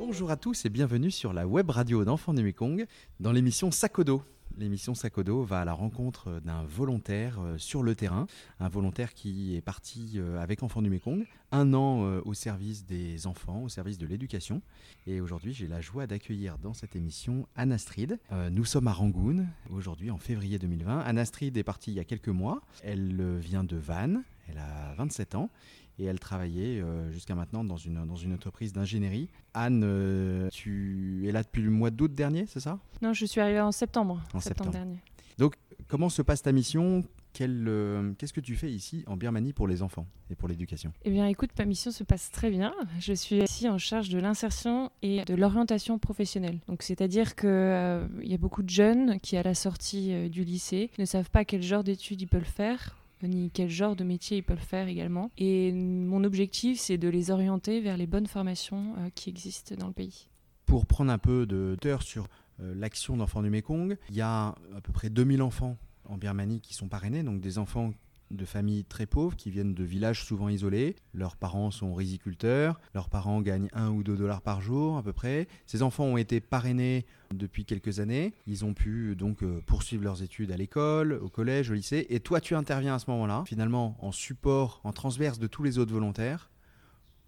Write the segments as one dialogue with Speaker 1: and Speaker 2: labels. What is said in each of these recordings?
Speaker 1: Bonjour à tous et bienvenue sur la web radio d'Enfants du Mekong dans l'émission Sakodo. L'émission Sakodo va à la rencontre d'un volontaire euh, sur le terrain, un volontaire qui est parti euh, avec Enfants du Mekong, un an euh, au service des enfants, au service de l'éducation. Et aujourd'hui, j'ai la joie d'accueillir dans cette émission Anne Astrid. nous sommes à Rangoon, aujourd'hui en février 2020. Anne Astrid est partie il y a quelques mois. Elle vient de Vannes, elle a 27 ans et elle travaillait euh, jusqu'à maintenant dans une, dans une entreprise d'ingénierie. Anne, euh, tu es là depuis le mois d'août dernier, c'est ça?
Speaker 2: Non, je suis arrivée en septembre, en septembre, dernier.
Speaker 1: Donc, comment se passe ta mission? Euh, Qu'est-ce que tu fais ici en Birmanie pour les enfants et pour l'éducation?
Speaker 2: Eh bien, écoute, ma mission se passe très bien. Je suis ici en charge de l'insertion et de l'orientation professionnelle. Donc, c'est-à-dire qu'il il y a beaucoup de jeunes qui, à la sortie du lycée, ne savent pas quel genre d'études ils peuvent faire ni quel genre de métier ils peuvent faire également. Et mon objectif, c'est de les orienter vers les bonnes formations euh, qui existent dans le pays.
Speaker 1: Pour prendre un peu de hauteur sur euh, l'action d'enfants du Mekong, il y a à peu près 2000 enfants en Birmanie qui sont parrainés, donc des enfants de familles très pauvres qui viennent de villages souvent isolés. Leurs parents sont riziculteurs, leurs parents gagnent 1 ou 2 dollars par jour à peu près. Ces enfants ont été parrainés depuis quelques années. Ils ont pu donc euh, poursuivre leurs études à l'école, au collège, au lycée. Et toi, tu interviens à ce moment-là, finalement en support, en transverse de tous les autres volontaires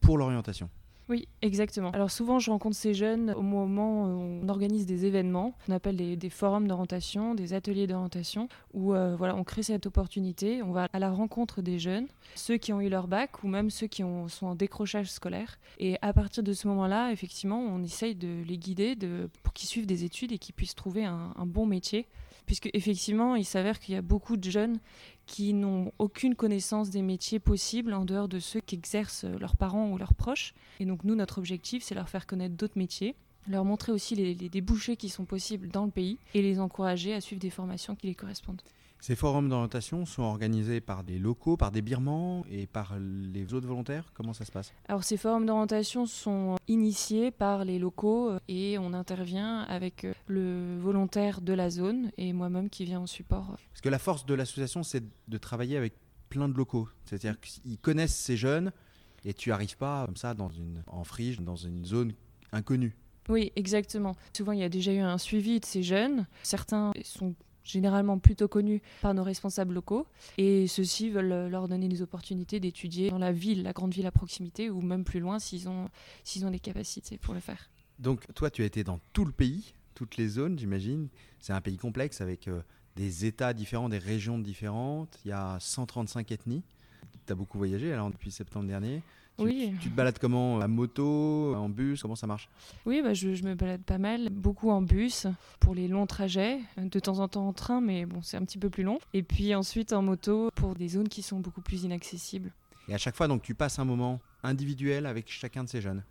Speaker 1: pour l'orientation.
Speaker 2: Oui, exactement. Alors souvent, je rencontre ces jeunes au moment où on organise des événements, on appelle des, forums d'orientation, des ateliers d'orientation, où euh, voilà, on crée cette opportunité, on va à la rencontre des jeunes, ceux qui ont eu leur bac ou même ceux qui ont, sont en décrochage scolaire. Et à partir de ce moment-là, effectivement, on essaye de les guider de, pour qu'ils suivent des études et qu'ils puissent trouver un bon métier puisque effectivement, il s'avère qu'il y a beaucoup de jeunes qui n'ont aucune connaissance des métiers possibles en dehors de ceux qu'exercent leurs parents ou leurs proches. Et donc nous, notre objectif, c'est leur faire connaître d'autres métiers, leur montrer aussi les, les débouchés qui sont possibles dans le pays et les encourager à suivre des formations qui les correspondent.
Speaker 1: Ces forums d'orientation sont organisés par des locaux, par des birmans et par les autres volontaires? Comment ça se passe?
Speaker 2: Alors ces forums d'orientation sont initiés par les locaux et on intervient avec le volontaire de la zone et moi-même qui viens en support.
Speaker 1: Parce que la force de l'association, c'est de travailler avec plein de locaux. C'est-à-dire qu'ils connaissent ces jeunes et tu n'arrives pas comme ça dans une, en friche, dans une zone inconnue.
Speaker 2: Oui, exactement. Souvent, il y a déjà eu un suivi de ces jeunes. Certains sont généralement plutôt connus par nos responsables locaux. Et ceux-ci veulent leur donner des opportunités d'étudier dans la ville, la grande ville à proximité, ou même plus loin s'ils ont, s'ils ont les capacités pour le faire.
Speaker 1: Donc toi, tu as été dans tout le pays, toutes les zones, j'imagine. C'est un pays complexe avec euh, des États différents, des régions différentes. Il y a 135 ethnies. Tu as beaucoup voyagé alors depuis septembre dernier.
Speaker 2: Oui.
Speaker 1: Tu, te balades comment À moto, en bus Comment ça marche?
Speaker 2: Oui, bah, je, me balade pas mal, beaucoup en bus pour les longs trajets, de temps en temps en train, mais bon, c'est un petit peu plus long. Et puis ensuite en moto pour des zones qui sont beaucoup plus inaccessibles.
Speaker 1: Et à chaque fois, donc, tu passes un moment individuel avec chacun de ces jeunes?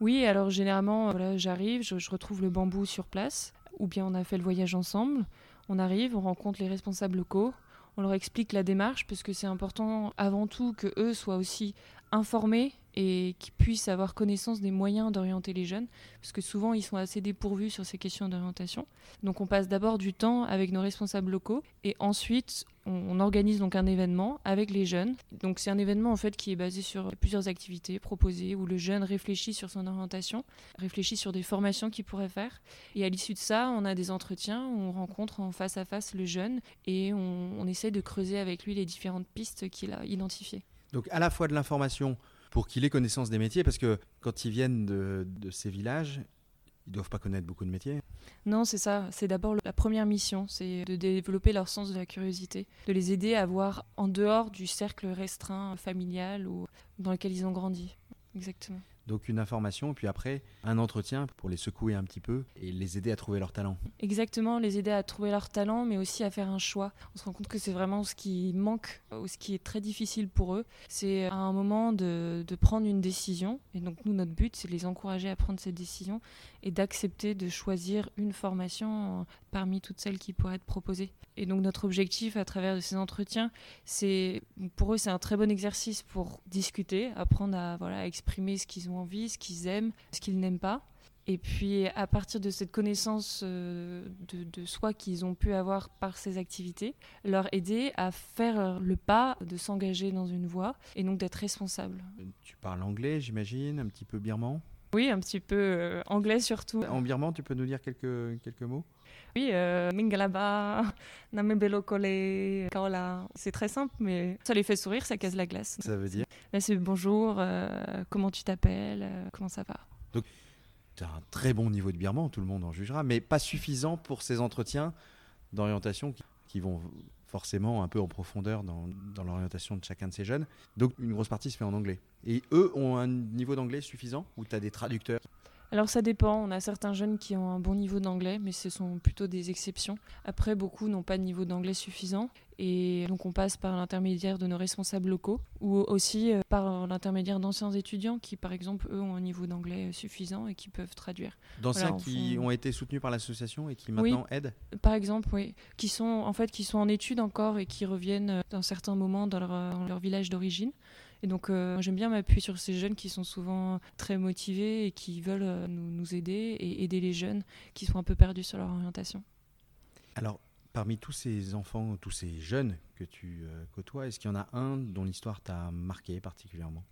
Speaker 2: Oui, alors généralement, voilà, j'arrive, je, je retrouve le bambou sur place, ou bien on a fait le voyage ensemble. On arrive, on rencontre les responsables locaux, on leur explique la démarche parce que c'est important avant tout que eux soient aussi informés et qui puissent avoir connaissance des moyens d'orienter les jeunes, parce que souvent ils sont assez dépourvus sur ces questions d'orientation. Donc on passe d'abord du temps avec nos responsables locaux et ensuite on, organise donc un événement avec les jeunes. Donc c'est un événement en fait qui est basé sur plusieurs activités proposées où le jeune réfléchit sur son orientation, réfléchit sur des formations qu'il pourrait faire et à l'issue de ça on a des entretiens où on rencontre en face à face le jeune et on, on essaie de creuser avec lui les différentes pistes qu'il a identifiées.
Speaker 1: Donc à la fois de l'information pour qu'il ait connaissance des métiers, parce que quand ils viennent de, ces villages, ils doivent pas connaître beaucoup de métiers.
Speaker 2: Non, c'est ça. C'est d'abord la première mission, c'est de développer leur sens de la curiosité, de les aider à voir en dehors du cercle restreint familial ou dans lequel ils ont grandi. Exactement.
Speaker 1: Donc une information, puis après un entretien pour les secouer un petit peu et les aider à trouver leur talent.
Speaker 2: Exactement, les aider à trouver leur talent, mais aussi à faire un choix. On se rend compte que c'est vraiment ce qui manque ou ce qui est très difficile pour eux. C'est à un moment de, prendre une décision. Et donc nous, notre but, c'est de les encourager à prendre cette décision et d'accepter de choisir une formation parmi toutes celles qui pourraient être proposées. Et donc notre objectif à travers ces entretiens, c'est pour eux c'est un très bon exercice pour discuter, apprendre à voilà à exprimer ce qu'ils ont envie, ce qu'ils aiment, ce qu'ils n'aiment pas. Et puis à partir de cette connaissance de, de, soi qu'ils ont pu avoir par ces activités, leur aider à faire le pas de s'engager dans une voie et donc d'être responsable.
Speaker 1: Tu parles anglais, j'imagine, un petit peu birman?
Speaker 2: Oui, un petit peu anglais surtout.
Speaker 1: En birman, tu peux nous dire quelques, quelques mots?
Speaker 2: Oui, euh, Mingalaba, Namebelo Kole, Kaola. C'est très simple, mais ça les fait sourire, ça casse la glace.
Speaker 1: Ça veut dire
Speaker 2: Là, c'est bonjour, euh, comment tu t'appelles, euh, comment ça va?
Speaker 1: Donc, tu as un très bon niveau de birman, tout le monde en jugera, mais pas suffisant pour ces entretiens d'orientation qui, vont forcément un peu en profondeur dans, dans l'orientation de chacun de ces jeunes. Donc, une grosse partie se fait en anglais. Et eux ont un niveau d'anglais suffisant ou tu as des traducteurs?
Speaker 2: Alors ça dépend, on a certains jeunes qui ont un bon niveau d'anglais, mais ce sont plutôt des exceptions. Après, beaucoup n'ont pas de niveau d'anglais suffisant, et donc on passe par l'intermédiaire de nos responsables locaux, ou aussi euh, par l'intermédiaire d'anciens étudiants qui, par exemple, eux ont un niveau d'anglais suffisant et qui peuvent traduire.
Speaker 1: D'anciens qui ont été soutenus par l'association et qui maintenant aident
Speaker 2: Par exemple, oui. Qui sont, en fait, qui sont en études encore et qui reviennent euh, d'un certain moment dans leur, dans leur village d'origine. Et donc, euh, j'aime bien m'appuyer sur ces jeunes qui sont souvent très motivés et qui veulent euh, nous, aider et aider les jeunes qui sont un peu perdus sur leur orientation.
Speaker 1: Alors, parmi tous ces enfants, tous ces jeunes que tu euh, côtoies, est-ce qu'il y en a un dont l'histoire t'a marqué particulièrement?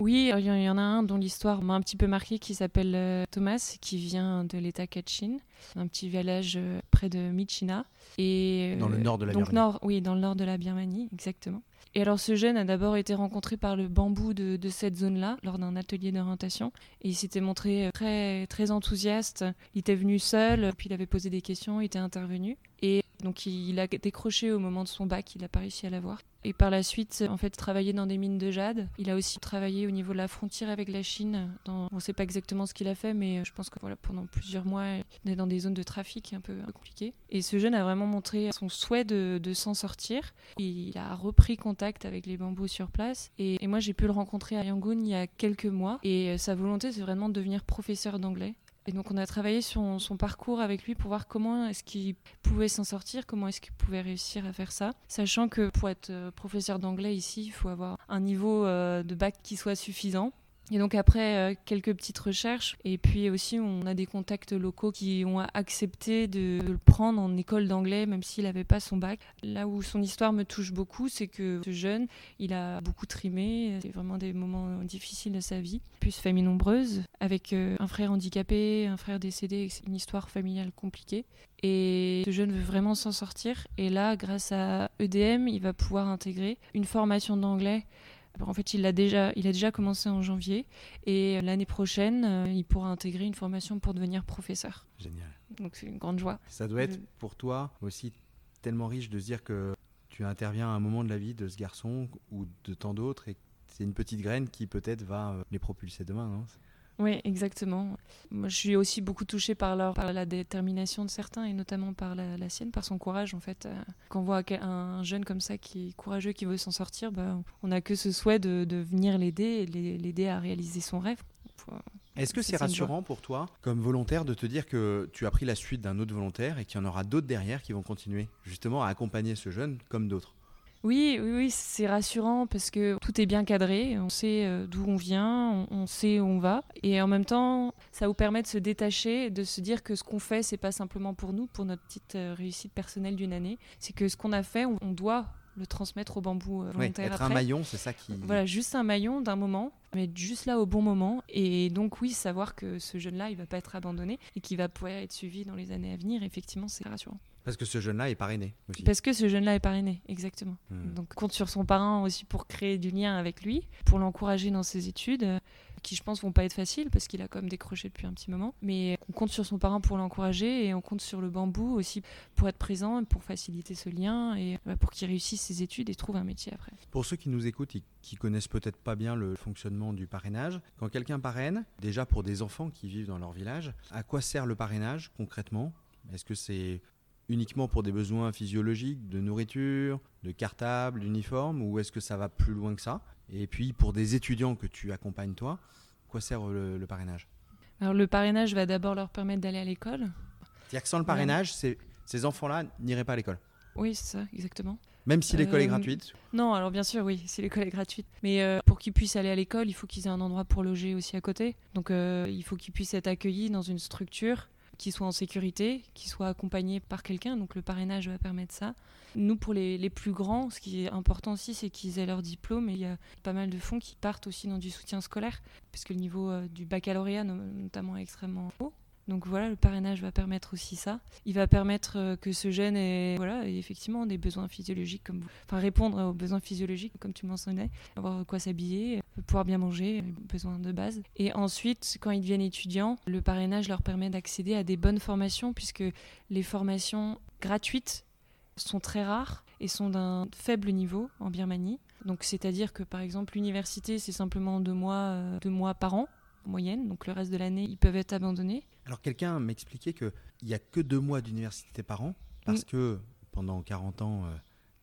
Speaker 2: Oui, il y en a un dont l'histoire m'a un petit peu marqué qui s'appelle Thomas, qui vient de l'État Kachin, un petit village près de Michina.
Speaker 1: Et, dans le nord de la
Speaker 2: donc Nord, oui, dans le nord de la Birmanie, exactement. Et alors ce jeune a d'abord été rencontré par le bambou de, cette zone-là lors d'un atelier d'orientation et il s'était montré très très enthousiaste. Il était venu seul, puis il avait posé des questions, il était intervenu et donc il a décroché au moment de son bac, il n'a pas réussi à l'avoir. Et par la suite, en fait, travaillé dans des mines de jade. Il a aussi travaillé au niveau de la frontière avec la Chine. On ne sait pas exactement ce qu'il a fait, mais je pense que voilà, pendant plusieurs mois, il est dans des zones de trafic un peu compliquées. Et ce jeune a vraiment montré son souhait de, s'en sortir. Il a repris contact avec les bambous sur place. Et, et moi, j'ai pu le rencontrer à Yangon il y a quelques mois. Et sa volonté, c'est vraiment de devenir professeur d'anglais. Et donc on a travaillé sur son parcours avec lui pour voir comment est-ce qu'il pouvait s'en sortir, comment est-ce qu'il pouvait réussir à faire ça, sachant que pour être euh, professeur d'anglais ici, il faut avoir un niveau euh, de bac qui soit suffisant. Et donc après euh, quelques petites recherches, et puis aussi on a des contacts locaux qui ont accepté de, le prendre en école d'anglais même s'il n'avait pas son bac. Là où son histoire me touche beaucoup, c'est que ce jeune, il a beaucoup trimé, c'est vraiment des moments difficiles de sa vie, plus famille nombreuse, avec euh, un frère handicapé, un frère décédé, une histoire familiale compliquée. Et ce jeune veut vraiment s'en sortir. Et là, grâce à EDM, il va pouvoir intégrer une formation d'anglais en fait, il a déjà, il a déjà commencé en janvier et l'année prochaine, euh, il pourra intégrer une formation pour devenir professeur.
Speaker 1: Génial.
Speaker 2: Donc c'est une grande joie.
Speaker 1: Ça doit être pour toi aussi tellement riche de se dire que tu interviens à un moment de la vie de ce garçon ou de tant d'autres et c'est une petite graine qui peut-être va euh, les propulser demain. Non?
Speaker 2: Oui, exactement. Moi, je suis aussi beaucoup touchée par, leur, par la détermination de certains et notamment par la, sienne, par son courage en fait. Euh, quand on voit un jeune comme ça qui est courageux, qui veut s'en sortir, bah, on n'a que ce souhait de, de venir l'aider l'aider à réaliser son rêve.
Speaker 1: Est-ce que c'est rassurant pour toi, comme volontaire, de te dire que tu as pris la suite d'un autre volontaire et qu'il y en aura d'autres derrière qui vont continuer justement à accompagner ce jeune comme d'autres?
Speaker 2: Oui, oui, oui c'est rassurant parce que tout est bien cadré, on sait euh, d'où on vient, on, sait où on va, et en même temps, ça vous permet de se détacher, de se dire que ce qu'on fait, c'est pas simplement pour nous, pour notre petite euh, réussite personnelle d'une année, c'est que ce qu'on a fait, on, doit le transmettre au bambou euh, volontaire.
Speaker 1: Oui, être un maillon, c'est ça qui.
Speaker 2: Voilà, juste un maillon d'un moment, mais juste là au bon moment. Et donc, oui, savoir que ce jeune-là, il va pas être abandonné et qu'il va pouvoir être suivi dans les années à venir, effectivement, c'est rassurant.
Speaker 1: Parce que ce jeune-là est parrainé aussi.
Speaker 2: Parce que ce jeune-là est parrainé, exactement. Hmm. Donc compte sur son parrain aussi pour créer du lien avec lui, pour l'encourager dans ses études, euh, qui je pense vont pas être faciles parce qu'il a quand même décroché depuis un petit moment. Mais on compte sur son parrain pour l'encourager et on compte sur le bambou aussi pour être présent, pour faciliter ce lien et pour qu'il réussisse ses études et trouve un métier après.
Speaker 1: Pour ceux qui nous écoutent et qui connaissent peut-être pas bien le fonctionnement du parrainage, quand quelqu'un parraine, déjà pour des enfants qui vivent dans leur village, à quoi sert le parrainage concrètement? Est-ce que c'est uniquement pour des besoins physiologiques, de nourriture, de cartable, d'uniforme, ou est-ce que ça va plus loin que ça? Et puis pour des étudiants que tu accompagnes toi, quoi sert le, parrainage?
Speaker 2: Alors le parrainage va d'abord leur permettre d'aller à l'école.
Speaker 1: C'est-à-dire que sans le parrainage, ces enfants-là n'iraient pas à l'école?
Speaker 2: Oui, c'est ça, exactement.
Speaker 1: Même si l'école est
Speaker 2: Euh,
Speaker 1: gratuite?
Speaker 2: Non, alors bien sûr, oui, si l'école est gratuite. Mais euh, pour qu'ils puissent aller à l'école, il faut qu'ils aient un endroit pour loger aussi à côté. Donc euh, il faut qu'ils puissent être accueillis dans une structure qui soit en sécurité, qui soit accompagné par quelqu'un. Donc le parrainage va permettre ça. Nous, pour les, plus grands, ce qui est important aussi, c'est qu'ils aient leur diplôme. Et il y a pas mal de fonds qui partent aussi dans du soutien scolaire, puisque le niveau euh, du baccalauréat, no- notamment, est extrêmement haut. Donc voilà, le parrainage va permettre aussi ça. Il va permettre euh, que ce jeune ait, voilà, effectivement des besoins physiologiques, comme, enfin répondre aux besoins physiologiques, comme tu mentionnais, avoir quoi s'habiller, pouvoir bien manger, les besoins de base. Et ensuite, quand ils deviennent étudiants, le parrainage leur permet d'accéder à des bonnes formations, puisque les formations gratuites sont très rares et sont d'un faible niveau en Birmanie. Donc c'est-à-dire que par exemple l'université c'est simplement deux mois, euh, deux mois par an en moyenne, donc le reste de l'année ils peuvent être abandonnés.
Speaker 1: Alors quelqu'un m'expliquait qu'il n'y a que deux mois d'université par an, parce
Speaker 2: Mm.
Speaker 1: que pendant 40 ans, euh,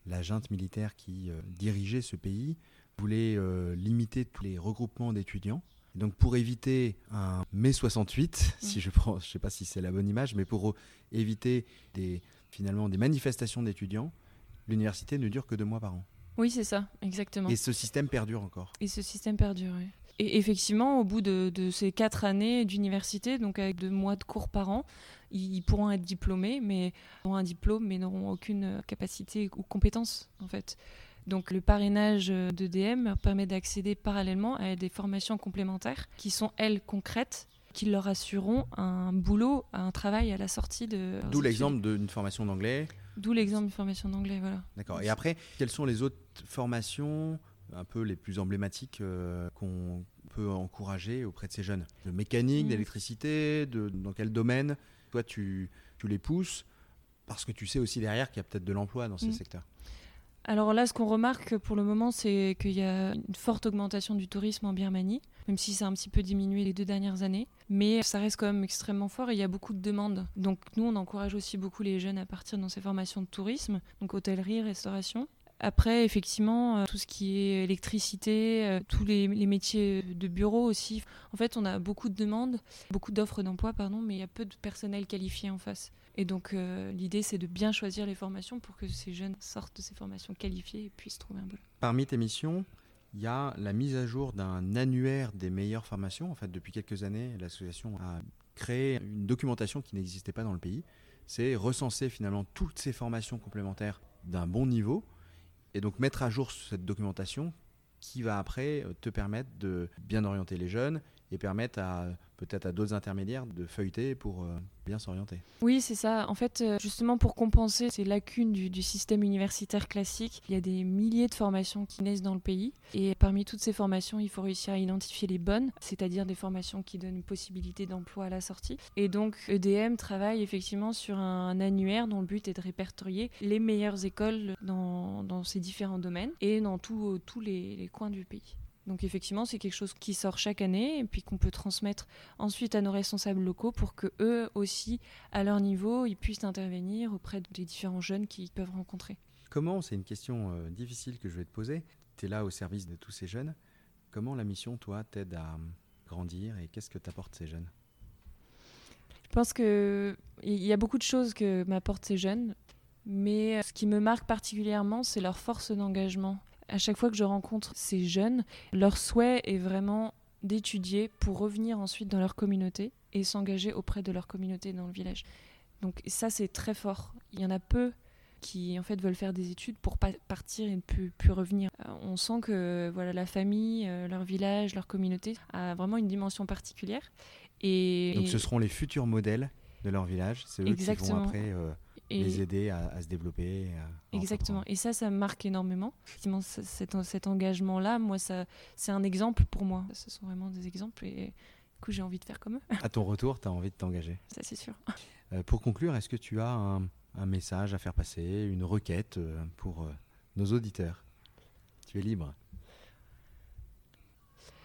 Speaker 1: la junte militaire qui euh, dirigeait ce pays voulait euh, limiter tous les regroupements d'étudiants. Donc pour éviter un mai 68, si je prends, je sais pas si c'est la bonne image, mais pour euh, éviter des, finalement des manifestations d'étudiants, l'université ne dure que deux mois par an.
Speaker 2: Oui c'est ça, exactement.
Speaker 1: Et ce système perdure encore.
Speaker 2: Et ce système perdure. oui. Et effectivement, au bout de, de ces quatre années d'université, donc avec deux mois de cours par an, ils, ils pourront être diplômés, mais auront un diplôme, mais n'auront aucune euh, capacité ou compétence en fait. Donc le parrainage de DM leur permet d'accéder parallèlement à des formations complémentaires qui sont elles concrètes, qui leur assureront un boulot, un travail à la sortie de. leurs
Speaker 1: D'où l'exemple d'une formation d'anglais.
Speaker 2: D'où l'exemple de formation d'anglais, voilà.
Speaker 1: D'accord. Et après, quelles sont les autres formations un peu les plus emblématiques euh, qu'on peut encourager auprès de ces jeunes? De mécanique, d'électricité, dans quel domaine? Toi, tu, tu les pousses parce que tu sais aussi derrière qu'il y a peut-être de l'emploi dans ces
Speaker 2: Mhm.
Speaker 1: secteurs.
Speaker 2: Alors là, ce qu'on remarque pour le moment, c'est qu'il y a une forte augmentation du tourisme en Birmanie, même si ça a un petit peu diminué les deux dernières années. Mais ça reste quand même extrêmement fort et il y a beaucoup de demandes. Donc nous, on encourage aussi beaucoup les jeunes à partir dans ces formations de tourisme, donc hôtellerie, restauration. Après, effectivement, euh, tout ce qui est électricité, euh, tous les, les métiers de bureau aussi. En fait, on a beaucoup de demandes, beaucoup d'offres d'emploi, pardon, mais il y a peu de personnel qualifié en face. Et donc, euh, l'idée, c'est de bien choisir les formations pour que ces jeunes sortent de ces formations qualifiées et puissent trouver un boulot.
Speaker 1: Parmi tes missions, il y a la mise à jour d'un annuaire des meilleures formations. En fait, depuis quelques années, l'association a créé une documentation qui n'existait pas dans le pays. C'est recenser finalement toutes ces formations complémentaires d'un bon niveau et donc mettre à jour cette documentation qui va après te permettre de bien orienter les jeunes et permettre à peut-être à d'autres intermédiaires de feuilleter pour euh, bien s'orienter.
Speaker 2: Oui, c'est ça. En fait, euh, justement, pour compenser ces lacunes du, système universitaire classique, il y a des milliers de formations qui naissent dans le pays. Et parmi toutes ces formations, il faut réussir à identifier les bonnes, c'est-à-dire des formations qui donnent une possibilité d'emploi à la sortie. Et donc, EDM travaille effectivement sur un, annuaire dont le but est de répertorier les meilleures écoles dans, ces différents domaines et dans tous les coins du pays. Donc effectivement, c'est quelque chose qui sort chaque année et puis qu'on peut transmettre ensuite à nos responsables locaux pour que eux aussi, à leur niveau, ils puissent intervenir auprès des différents jeunes qu'ils peuvent rencontrer.
Speaker 1: Comment, c'est une question euh, difficile que je vais te poser, tu es là au service de tous ces jeunes, comment la mission, toi, t'aide à euh, grandir et qu'est-ce que t'apportent ces jeunes?
Speaker 2: Je pense qu'il y a beaucoup de choses que m'apportent ces jeunes, mais ce qui me marque particulièrement, c'est leur force d'engagement. À chaque fois que je rencontre ces jeunes, leur souhait est vraiment d'étudier pour revenir ensuite dans leur communauté et s'engager auprès de leur communauté dans le village. Donc ça, c'est très fort. Il y en a peu qui en fait veulent faire des études pour pas partir et ne plus, plus revenir. Euh, On sent que voilà la famille, euh, leur village, leur communauté a vraiment une dimension particulière. Et,
Speaker 1: Donc ce seront les futurs modèles de leur village, c'est eux qui
Speaker 2: Exactement.
Speaker 1: vont après euh,
Speaker 2: et-
Speaker 1: les aider à, à se développer. à-
Speaker 2: Exactement. Et ça, ça me marque énormément. Effectivement, cet, cet engagement-là, moi, ça, c'est un exemple pour moi. Ce sont vraiment des exemples et du coup, j'ai envie de faire comme eux.
Speaker 1: À ton retour, tu as envie de t'engager.
Speaker 2: Ça, c'est sûr.
Speaker 1: Euh, pour conclure, est-ce que tu as un, un message à faire passer, une requête euh, pour euh, nos auditeurs? Tu es libre.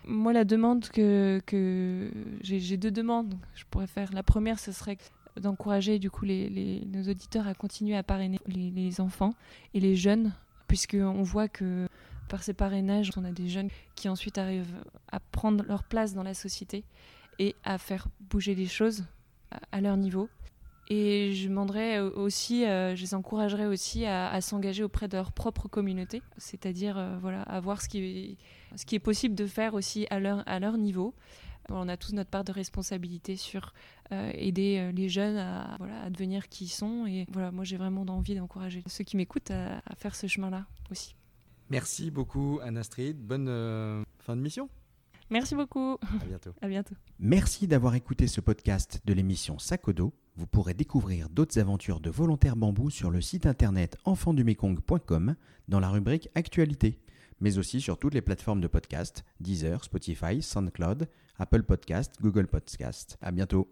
Speaker 2: Moi, la demande que, que j'ai, j'ai deux demandes que je pourrais faire. La première, ce serait d'encourager du coup nos auditeurs à continuer à parrainer les, enfants et les jeunes, puisqu'on voit que par ces parrainages, on a des jeunes qui ensuite arrivent à prendre leur place dans la société et à faire bouger les choses à, leur niveau. Et je demanderais aussi, je les encouragerais aussi à, s'engager auprès de leur propre communauté, c'est-à-dire voilà, à voir ce qui, est, ce qui est possible de faire aussi à leur, à leur niveau. On a tous notre part de responsabilité sur aider les jeunes à, voilà, à devenir qui ils sont. Et voilà, moi j'ai vraiment envie d'encourager ceux qui m'écoutent à, à faire ce chemin-là aussi.
Speaker 1: Merci beaucoup Anna Street. Bonne fin de mission.
Speaker 2: Merci beaucoup.
Speaker 1: À bientôt.
Speaker 2: à bientôt.
Speaker 1: Merci d'avoir écouté ce podcast de l'émission Sakodo. Vous pourrez découvrir d'autres aventures de volontaires bambou sur le site internet enfandumekong.com dans la rubrique Actualité, mais aussi sur toutes les plateformes de podcast Deezer, Spotify, SoundCloud, Apple Podcast, Google Podcast. À bientôt.